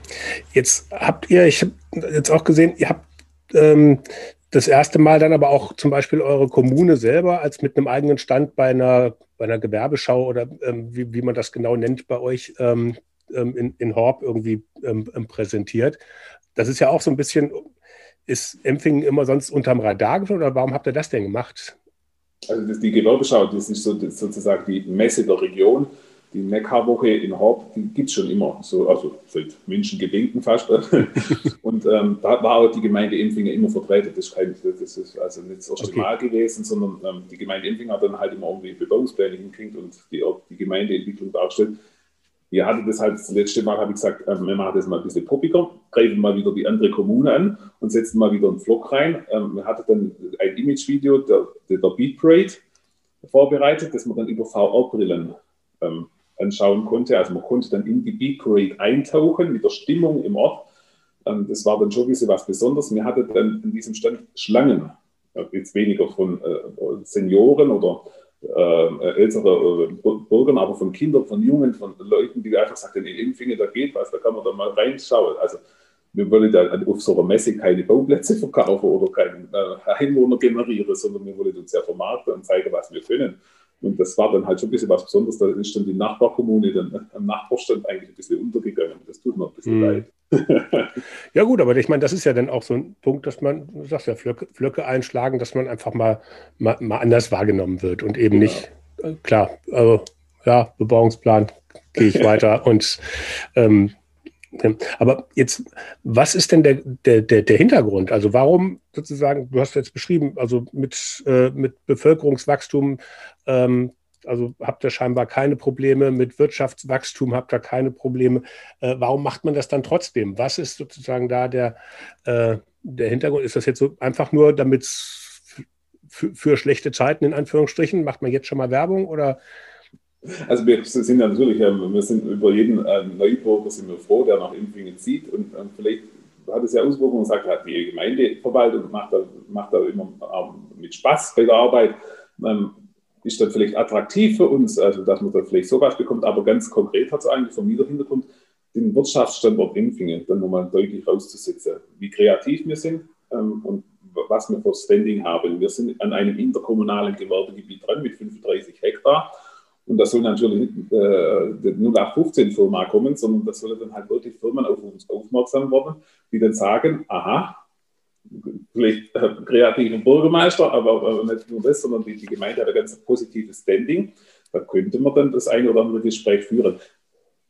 jetzt habt ihr, ich habe jetzt auch gesehen, ihr habt ähm, das erste Mal dann aber auch zum Beispiel eure Kommune selber als mit einem eigenen Stand bei einer, bei einer Gewerbeschau oder ähm, wie, wie, man das genau nennt bei euch ähm, ähm, in, in Horb irgendwie ähm, präsentiert. Das ist ja auch so ein bisschen ist Empfingen immer sonst unterm Radar oder warum habt ihr das denn gemacht? Also das, die Gewerbeschau, das ist so, das sozusagen die Messe der Region. Die Neckarwoche in Horb, die gibt es schon immer, so, also seit Menschengedenken fast. und ähm, da war auch die Gemeinde Empfingen immer vertreten. Das ist, kein, das ist also nicht das erste okay. Mal gewesen, sondern ähm, die Gemeinde Empfingen hat dann halt immer irgendwie Bebauungspläne hinkriegt und die, die Gemeindeentwicklung dargestellt. Ihr hattet das halt, das letzte Mal habe ich gesagt, ähm, wir machen das mal ein bisschen poppiger, greifen mal wieder die andere Kommune an und setzen mal wieder einen Vlog rein. Ähm, wir hatten dann ein Imagevideo der, der Beat Parade vorbereitet, das man dann über VR-Brillen ähm, anschauen konnte. Also man konnte dann in die Beat Parade eintauchen mit der Stimmung im Ort. Ähm, das war dann schon ein bisschen was Besonderes. Wir hatten dann in diesem Stand Schlangen, jetzt weniger von äh, Senioren oder äh, ältere äh, Bürgern, aber von Kindern, von Jungen, von Leuten, die einfach sagen, in Impfingen, da geht was, da kann man da mal reinschauen. Also wir wollen da auf so einer Messe keine Bauplätze verkaufen oder keinen äh, Einwohner generieren, sondern wir wollen uns ja vermarkten und zeigen, was wir können. Und das war dann halt schon ein bisschen was Besonderes. Da ist dann die Nachbarkommune dann am Nachbarstand eigentlich ein bisschen untergegangen. Das tut mir ein bisschen mhm. leid. ja, gut, aber ich meine, das ist ja dann auch so ein Punkt, dass man, du sagst ja, Flöcke, Flöcke einschlagen, dass man einfach mal, mal, mal anders wahrgenommen wird und eben genau. nicht, äh, klar, also, ja, Bebauungsplan, gehe ich weiter und ähm, aber jetzt, was ist denn der, der, der, der Hintergrund? Also warum sozusagen, du hast jetzt beschrieben, also mit, äh, mit Bevölkerungswachstum, ähm, also habt ihr scheinbar keine Probleme, mit Wirtschaftswachstum habt ihr keine Probleme. Äh, warum macht man das dann trotzdem? Was ist sozusagen da der, äh, der Hintergrund? Ist das jetzt so einfach nur, damit für schlechte Zeiten in Anführungsstrichen, macht man jetzt schon mal Werbung oder also wir sind natürlich, ähm, wir sind über jeden äh, Neubürger sind wir froh, der nach Impfingen zieht und ähm, vielleicht hat es ja Auswirkungen und sagt, die Gemeindeverwaltung macht da, macht da immer ähm, mit Spaß bei der Arbeit, ist dann vielleicht attraktiv für uns, also dass man da vielleicht sowas bekommt, aber ganz konkret hat es eigentlich vom Hintergrund, den Wirtschaftsstandort Impfingen dann nochmal deutlich rauszusetzen, wie kreativ wir sind und was wir für Standing haben. Wir sind an einem interkommunalen Gewerbegebiet dran mit 35 Hektar. Und das soll natürlich nicht äh, nur nach 15 Firma kommen, sondern das sollen dann halt wirklich Firmen auf uns aufmerksam werden, die dann sagen, aha, vielleicht äh, kreativer Bürgermeister, aber, aber, nicht nur das, sondern die, die Gemeinde hat ein ganz positives Standing. Da könnte man dann das eine oder andere Gespräch führen.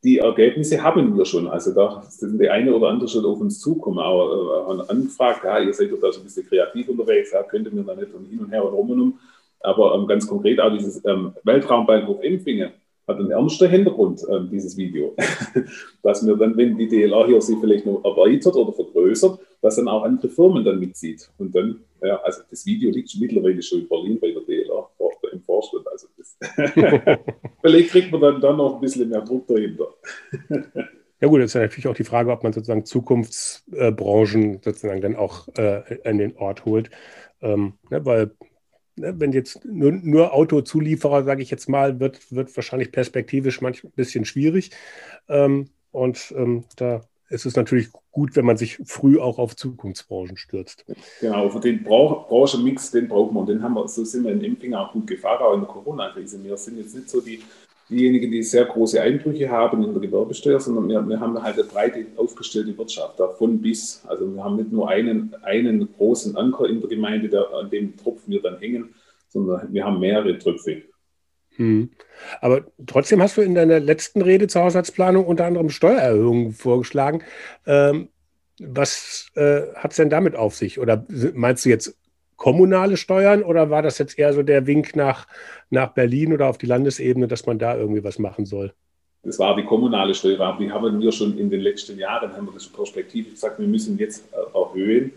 Die Ergebnisse haben wir schon. Also da sind die eine oder andere schon auf uns zukommen, aber äh, angefragt, ja, ihr seid doch da so ein bisschen kreativ unterwegs, ja, könnte mir da nicht von hin und her und rum und um aber ähm, ganz konkret auch dieses ähm, Weltraumbahnhof Empfingen hat einen ernsten Hintergrund, ähm, dieses Video. dass wir dann, wenn die DLA hier sich vielleicht noch erweitert oder vergrößert, dass dann auch andere Firmen dann mitzieht. Und dann, ja, also das Video liegt mittlerweile schon in Berlin bei der DLA im Vorstand. Also das vielleicht kriegt man dann, dann noch ein bisschen mehr Druck dahinter. Ja gut, das ist ja natürlich auch die Frage, ob man sozusagen Zukunftsbranchen sozusagen dann auch äh, an den Ort holt. Ähm, ne, weil Ne, wenn jetzt nur, nur Autozulieferer, sage ich jetzt mal, wird, wird wahrscheinlich perspektivisch manchmal ein bisschen schwierig. Ähm, und ähm, da ist es natürlich gut, wenn man sich früh auch auf Zukunftsbranchen stürzt. Genau, für den Branchenmix, den brauchen wir. Und den haben wir, so sind wir in Empfing auch gut gefahren, auch in der Corona-Krise. Wir sind jetzt nicht so die, diejenigen, die sehr große Einbrüche haben in der Gewerbesteuer, sondern wir, wir haben halt eine breite aufgestellte Wirtschaft, davon bis. Also wir haben nicht nur einen, einen großen Anker in der Gemeinde, der, an dem Tropf wir dann hängen, sondern wir haben mehrere Tröpfe. Hm. Aber trotzdem hast du in deiner letzten Rede zur Haushaltsplanung unter anderem Steuererhöhungen vorgeschlagen. Ähm, was äh, hat es denn damit auf sich? Oder meinst du jetzt kommunale Steuern oder war das jetzt eher so der Wink nach, nach Berlin oder auf die Landesebene, dass man da irgendwie was machen soll? Das war die kommunale Steuer, die haben wir schon in den letzten Jahren, haben wir das perspektivisch gesagt, wir müssen jetzt äh, erhöhen.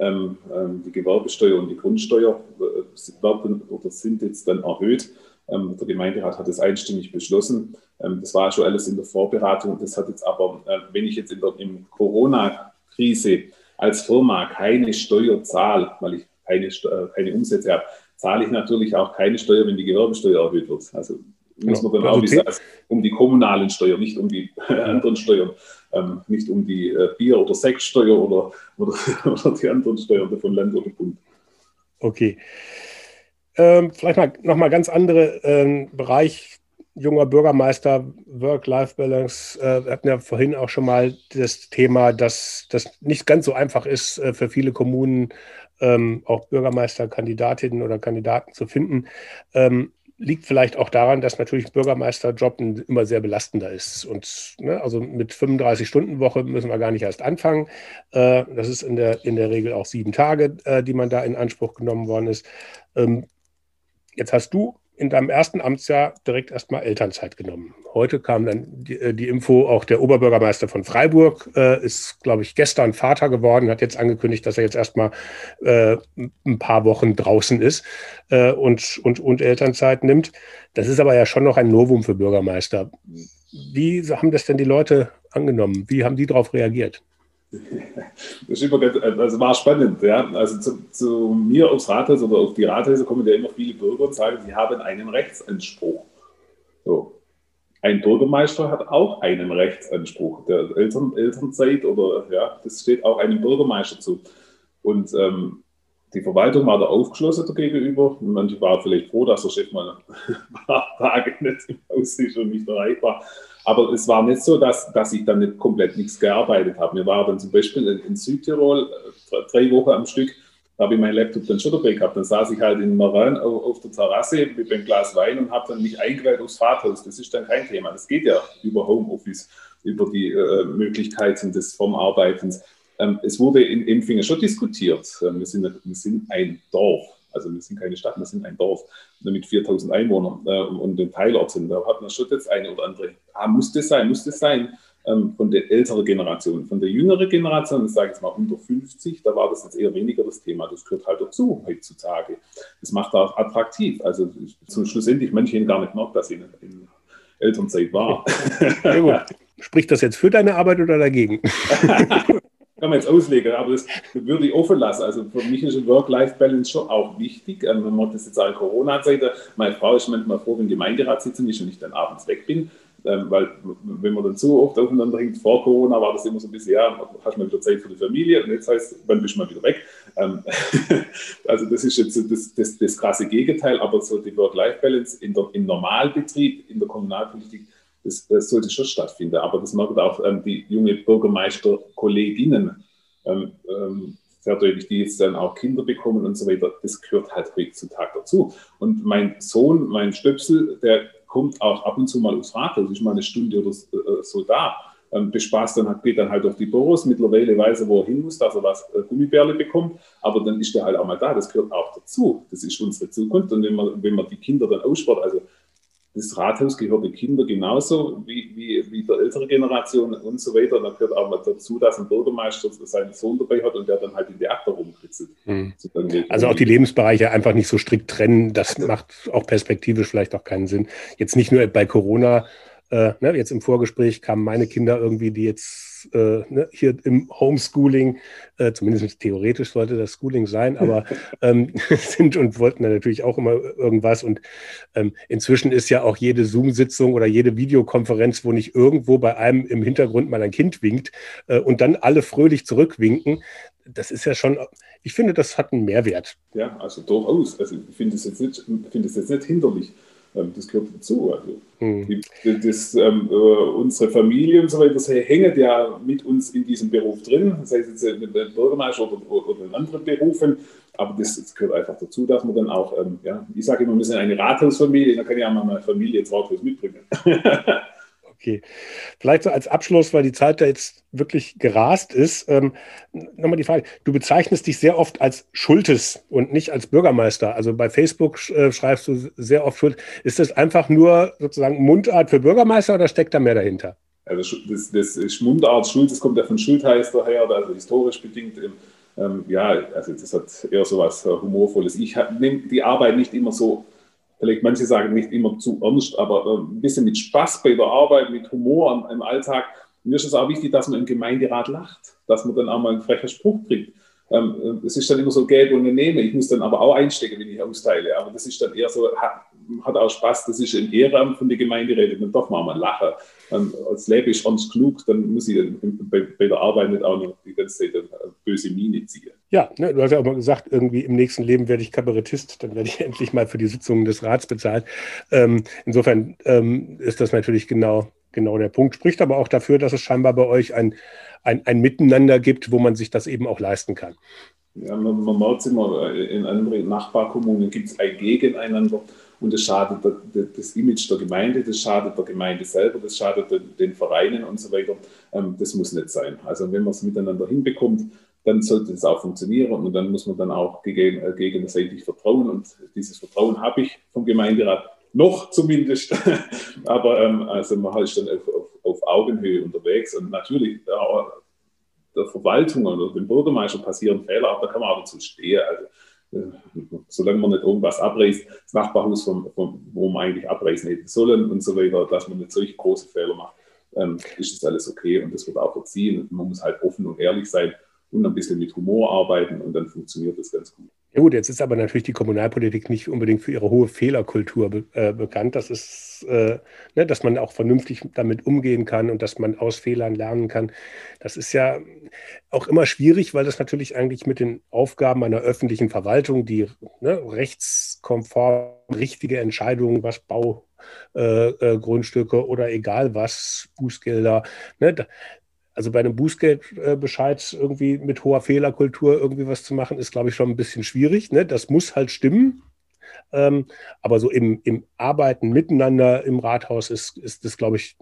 Ähm, ähm, die Gewerbesteuer und die Grundsteuer äh, sind jetzt dann erhöht. Ähm, der Gemeinderat hat das einstimmig beschlossen. Ähm, das war schon alles in der Vorberatung. Das hat jetzt aber, äh, wenn ich jetzt in der Corona-Krise als Firma keine Steuer zahle, weil ich keine, äh, keine Umsätze habe, zahle ich natürlich auch keine Steuer, wenn die Gewerbesteuer erhöht wird. Also muss man dann auch wissen, also um die kommunalen Steuern, nicht um die anderen Steuern, ähm, nicht um die äh, Bier- oder Sektsteuer oder, oder, oder, die anderen Steuern von Land oder Bund. Okay. Ähm, vielleicht mal nochmal ganz andere ähm, Bereich junger Bürgermeister, Work-Life-Balance. Äh, wir hatten ja vorhin auch schon mal das Thema, dass das nicht ganz so einfach ist, äh, für viele Kommunen ähm, auch Bürgermeisterkandidatinnen oder Kandidaten zu finden. Ähm, liegt vielleicht auch daran, dass natürlich Bürgermeisterjob immer sehr belastender ist. Und ne, also mit 35-Stunden-Woche müssen wir gar nicht erst anfangen. Äh, das ist in der, in der Regel auch sieben Tage, äh, die man da in Anspruch genommen worden ist. Ähm, jetzt hast du in deinem ersten Amtsjahr direkt erstmal Elternzeit genommen. Heute kam dann die, äh, die Info, auch der Oberbürgermeister von Freiburg äh, ist, glaube ich, gestern Vater geworden, hat jetzt angekündigt, dass er jetzt erstmal äh, ein paar Wochen draußen ist äh, und, und, und Elternzeit nimmt. Das ist aber ja schon noch ein Novum für Bürgermeister. Wie haben das denn die Leute angenommen? Wie haben die darauf reagiert? Das, das war spannend. Ja. Also zu, zu, mir aufs Rathaus oder auf die Rathäuser kommen ja immer viele Bürger und sagen, sie haben einen Rechtsanspruch. So. ein Bürgermeister hat auch einen Rechtsanspruch. Der Eltern, Elternzeit oder ja, das steht auch einem Bürgermeister zu. Und ähm, die Verwaltung war da aufgeschlossen gegenüber. Manche waren vielleicht froh, dass der Chef mal ein paar Tage nicht im Haus ist und nicht erreichbar. Aber es war nicht so, dass, dass ich dann nicht komplett nichts gearbeitet habe. Wir waren dann zum Beispiel in, Südtirol äh, drei Wochen am Stück da habe ich meinen Laptop dann schon dabei gehabt. Dann saß ich halt in Maran auf, der Terrasse mit einem Glas Wein und habe dann mich eingeweiht aufs Fahrhaus. Das ist dann kein Thema. Das geht ja über Homeoffice, über die äh, Möglichkeiten des vom Arbeitens. Ähm, es wurde in Empfingen schon diskutiert. Ähm, wir, sind, wir sind ein Dorf. Also wir sind keine Stadt, wir sind ein Dorf mit 4000 Einwohnern äh, und den Teilort sind. Da hat man schon jetzt eine oder andere, ah, muss das sein, muss das sein? ähm, von der älteren Generation. Von der jüngeren Generation, ich sage jetzt mal unter 50, da war das jetzt eher weniger das Thema. Das gehört halt dazu heutzutage. Das macht auch attraktiv. Also zum Schlussendlich, manche haben gar nicht gemerkt, dass ich in Elternzeit war. Sehr gut. Spricht das jetzt für deine Arbeit oder dagegen? kann man jetzt auslegen, aber das würde ich offen lassen. Also für mich ist Work-Life-Balance schon auch wichtig. Ähm, man das jetzt auch in Corona-Zeit, meine Frau ist manchmal froh, wenn Gemeinderatssitzung ist und ich dann abends weg bin. Ähm, weil, wenn man dann zu oft aufeinander hängt, vor Corona war das immer so ein bisschen, ja, hast du mal wieder Zeit für die Familie und jetzt heißt es, wann bist du mal wieder weg? Ähm, also, das ist jetzt das, das, das krasse Gegenteil, aber so die Work-Life-Balance im Normalbetrieb, in der Kommunalpolitik, das, das, sollte schon stattfinden. Aber das merkt auch ähm, die junge Bürgermeister-Kolleginnen ähm, ähm, sehr deutlich, die jetzt dann auch Kinder bekommen und so weiter. Das gehört halt heutzutage dazu. Und mein Sohn, mein Stöpsel, der kommt auch ab und zu mal aufs Rathaus, ist mal eine Stunde oder äh, so da. Ähm, bespaßt dann halt, geht dann halt auf die Boros. Mittlerweile weiß er, wo er hin muss, dass er was äh, Gummibärle bekommt. Aber dann ist er halt auch mal da. Das gehört auch dazu. Das ist unsere Zukunft. Und wenn man, wenn man die Kinder dann ausspart, also das Rathaus gehört den Kindern genauso wie, wie, wie der ältere Generation und so weiter. Dann gehört auch mal dazu, dass ein Bürgermeister seinen Sohn dabei hat und der dann halt in die Akte rumkritzelt. Mhm. Also auch die Lebensbereiche einfach nicht so strikt trennen, das macht auch perspektivisch vielleicht auch keinen Sinn. Jetzt nicht nur bei Corona, äh, ne, jetzt im Vorgespräch kamen meine Kinder irgendwie, die jetzt äh, ne, hier im Homeschooling, äh, zumindest theoretisch sollte das Schooling sein, aber ähm, sind und wollten dann natürlich auch immer irgendwas. Und ähm, inzwischen ist ja auch jede Zoom-Sitzung oder jede Videokonferenz, wo nicht irgendwo bei einem im Hintergrund mal ein Kind winkt äh, und dann alle fröhlich zurückwinken. Das ist ja schon, ich finde, das hat einen Mehrwert. Ja, also durchaus. Also ich finde es jetzt nicht, es jetzt nicht hinderlich. Ähm, das gehört dazu. Also hm. das, ähm, äh, unsere Familie und so weiter, das hängt ja mit uns in diesem Beruf drin, sei es jetzt mit dem Bürgermeister oder, oder, in anderen Berufen. Aber das, das, gehört einfach dazu, dass man dann auch, ähm, ja, ich sage immer, wir sind eine Rathausfamilie, da kann ich auch mal meine Familie ins Rathaus mitbringen. Okay. Vielleicht so als Abschluss, weil die Zeit da jetzt wirklich gerast ist, ähm, nochmal die Frage. Du bezeichnest dich sehr oft als Schultes und nicht als Bürgermeister. Also bei Facebook äh, schreibst du sehr oft Schuld. Ist das einfach nur sozusagen Mundart für Bürgermeister oder steckt da mehr dahinter? Also das, das Mundart, Schuld, das kommt ja von Schultheister her, also historisch bedingt. Ähm, ja, also das hat eher so was Humorvolles. Ich nehme die Arbeit nicht immer so vielleicht manche sagen nicht immer zu ernst, aber äh, ein bisschen mit Spaß bei der Arbeit, mit Humor im Alltag. Mir ist es auch wichtig, dass man im Gemeinderat lacht, dass man dann auch mal einen frechen Spruch kriegt. Ähm, es ist dann immer so Geld und Nehme. Ich muss dann aber auch einstecken, wenn ich austeile. Aber das ist dann eher so, hat, hat auch Spaß, das ist ein Ehrenamt von den Gemeinderäten. Dann darf man mal lachen. Ähm, als Leben ist ernst klug, dann muss ich bei, bei, der Arbeit nicht auch noch die ganze Zeit eine böse Miene ziehen. Ja, ne, du hast ja auch mal gesagt, irgendwie im nächsten Leben werde ich Kabarettist, dann werde ich endlich mal für die Sitzungen des Rats bezahlt. Ähm, insofern ähm, ist das natürlich genau, genau der Punkt. Spricht aber auch dafür, dass es scheinbar bei euch ein ein, ein Miteinander gibt, wo man sich das eben auch leisten kann. Ja, man, man merkt es immer, äh, in anderen Nachbarkommunen gibt es ein Gegeneinander und das schadet der, das Image der Gemeinde, das schadet der Gemeinde selber, das schadet den Vereinen und so weiter. Ähm, das muss nicht sein. Also wenn man es miteinander hinbekommt, dann sollte es auch funktionieren und dann muss man dann auch gegen, äh, gegenseitig vertrauen und dieses Vertrauen habe ich vom Gemeinderat noch zumindest. Aber ähm, also man ist dann auf, auf, auf, Augenhöhe unterwegs und natürlich ja, der Verwaltung oder dem Bürgermeister passieren Fehler, aber da kann man auch dazu stehen. Also, äh, solange man nicht irgendwas abreißt, das Nachbarhaus, vom, vom, wo man eigentlich abreißen hätte sollen und so weiter, dass man nicht solche große Fehler macht, ähm, ist das alles okay und das wird auch verziehen. Man muss halt offen und ehrlich sein und ein bisschen mit Humor arbeiten und dann funktioniert das ganz gut. Ja gut, jetzt ist aber natürlich die Kommunalpolitik nicht unbedingt für ihre hohe Fehlerkultur be äh, bekannt. Das ist, äh, ne, dass man auch vernünftig damit umgehen kann und dass man aus Fehlern lernen kann. Das ist ja auch immer schwierig, weil das natürlich eigentlich mit den Aufgaben einer öffentlichen Verwaltung, die ne, rechtskonform richtige Entscheidungen, was Baugrundstücke äh, äh oder egal was, Bußgelder, ne, also bei einem Bußgeldbescheid irgendwie mit hoher Fehlerkultur irgendwie was zu machen, ist, glaube ich, schon ein bisschen schwierig. Ne? Das muss halt stimmen. Ähm, aber so im, im Arbeiten miteinander im Rathaus ist, ist das, glaube ich,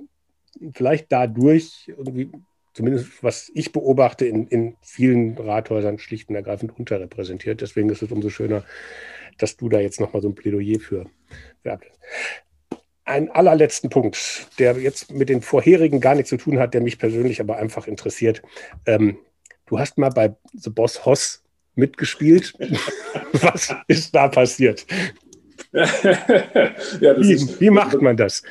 vielleicht dadurch irgendwie, zumindest was ich beobachte, in, in vielen Rathäusern schlicht und ergreifend unterrepräsentiert. Deswegen ist es umso schöner, dass du da jetzt nochmal so ein Plädoyer für, für einen allerletzten Punkt, der jetzt mit den vorherigen gar nichts zu tun hat, der mich persönlich aber einfach interessiert. Ähm, du hast mal bei The Boss Hoss mitgespielt. Was ist da passiert? ja, wie, ist, wie, macht man das?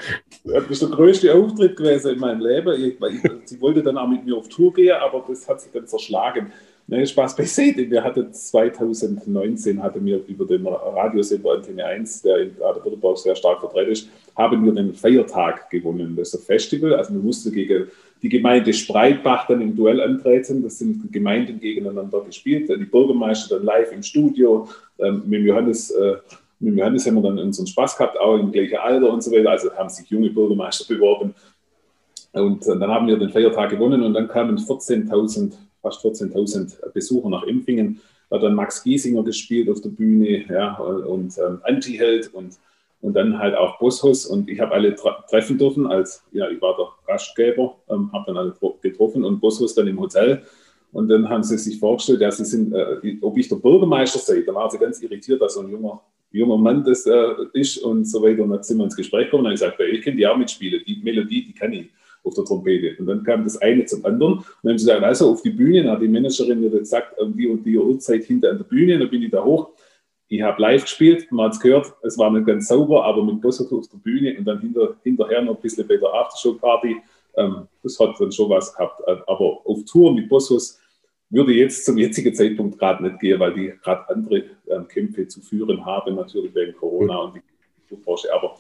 Das ist der größte Auftritt gewesen in meinem Leben. Ich, ich, sie wollte dann auch mit mir auf Tour gehen, aber das hat sich dann zerschlagen. Nee, Spaß beiseite. Wir hatten 2019 hatten wir über den Radiosender Antenne 1, der in Baden-Württemberg sehr stark vertreten ist, haben wir den Feiertag gewonnen. Das ist ein Festival. Also wir mussten gegen die Gemeinde Spreitbach dann im Duell antreten. Das sind Gemeinden gegeneinander gespielt. Die Bürgermeister dann live im Studio. Ähm, mit Johannes äh, mit Johannes haben wir dann unseren Spaß gehabt, auch im gleichen Alter und so weiter. Also haben sich junge Bürgermeister beworben. Und dann haben wir den Feiertag gewonnen und dann kamen 14.000 fast 14.000 Besucher nach Impfingen. Da hat dann Max Giesinger gespielt auf der Bühne ja, und ähm, Anti-Held und, und dann halt auch Bosshaus. Und ich habe alle treffen dürfen, als ja, ich war der Gastgeber, ähm, habe dann alle getroffen und Bosshaus dann im Hotel. Und dann haben sie sich vorgestellt, ja, sie sind, äh, ob ich der Bürgermeister sei. Da waren sie ganz irritiert, dass so ein junger, junger Mann das äh, ist und so weiter. Und dann sind wir ins Gespräch gekommen und dann gesagt, ich kenne die auch mitspielen. Die Melodie, die kann ich auf der Trompete. Und dann kam das eine zum anderen. Und dann haben sie gesagt, also auf die Bühne, dann hat die Managerin mir gesagt, die und die Uhrzeit hinter an der Bühne, dann bin ich da hoch. Ich habe live gespielt, man hat es gehört, es war nicht ganz sauber, aber mit Bossert auf der Bühne und dann hinter, hinterher noch ein bisschen bei der Aftershow-Party. Ähm, das hat dann schon was gehabt. Aber auf Tour mit Bossos würde jetzt zum jetzigen Zeitpunkt gerade nicht gehen, weil die gerade andere ähm, Kämpfe zu führen haben, natürlich wegen Corona und die Branche. Aber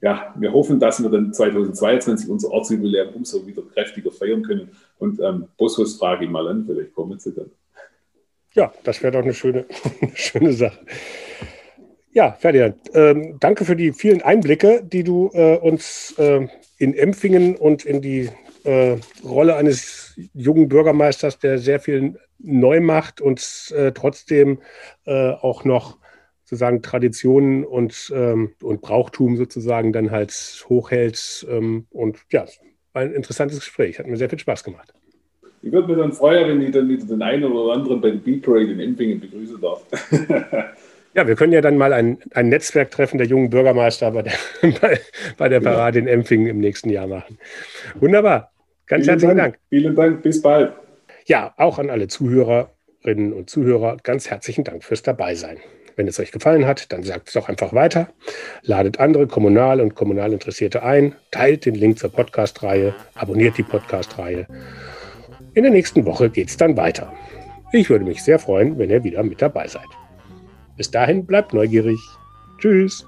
ja, wir hoffen, dass wir dann 2022 unser Ortsjubiläum umso wieder kräftiger feiern können. Und ähm, Bosshaus frage ich mal an, vielleicht kommen sie dann. Ja, das wäre doch eine schöne, schöne Sache. Ja, Ferdinand, ähm, danke für die vielen Einblicke, die du äh, uns äh, in Empfingen und in die äh, Rolle eines jungen Bürgermeisters, der sehr viel neu macht und äh, trotzdem äh, auch noch sozusagen Traditionen und, ähm, und Brauchtum sozusagen dann halt hochhält. Ähm, und ja, ein interessantes Gespräch. Hat mir sehr viel Spaß gemacht. Ich würde mich dann freuen, wenn ich dann wieder den einen oder anderen bei der Beat Parade in Empfingen begrüßen darf. ja, wir können ja dann mal ein, ein Netzwerktreffen der jungen Bürgermeister bei der, bei, bei der Parade in Empfingen im nächsten Jahr machen. Wunderbar. Ganz Vielen herzlichen Dank. Dank. Vielen Dank. Bis bald. Ja, auch an alle Zuhörerinnen und Zuhörer ganz herzlichen Dank fürs Dabeisein. Wenn es euch gefallen hat, dann sagt es doch einfach weiter. Ladet andere Kommunal- und Kommunalinteressierte ein, teilt den Link zur Podcast-Reihe, abonniert die Podcast-Reihe. In der nächsten Woche geht es dann weiter. Ich würde mich sehr freuen, wenn ihr wieder mit dabei seid. Bis dahin bleibt neugierig. Tschüss.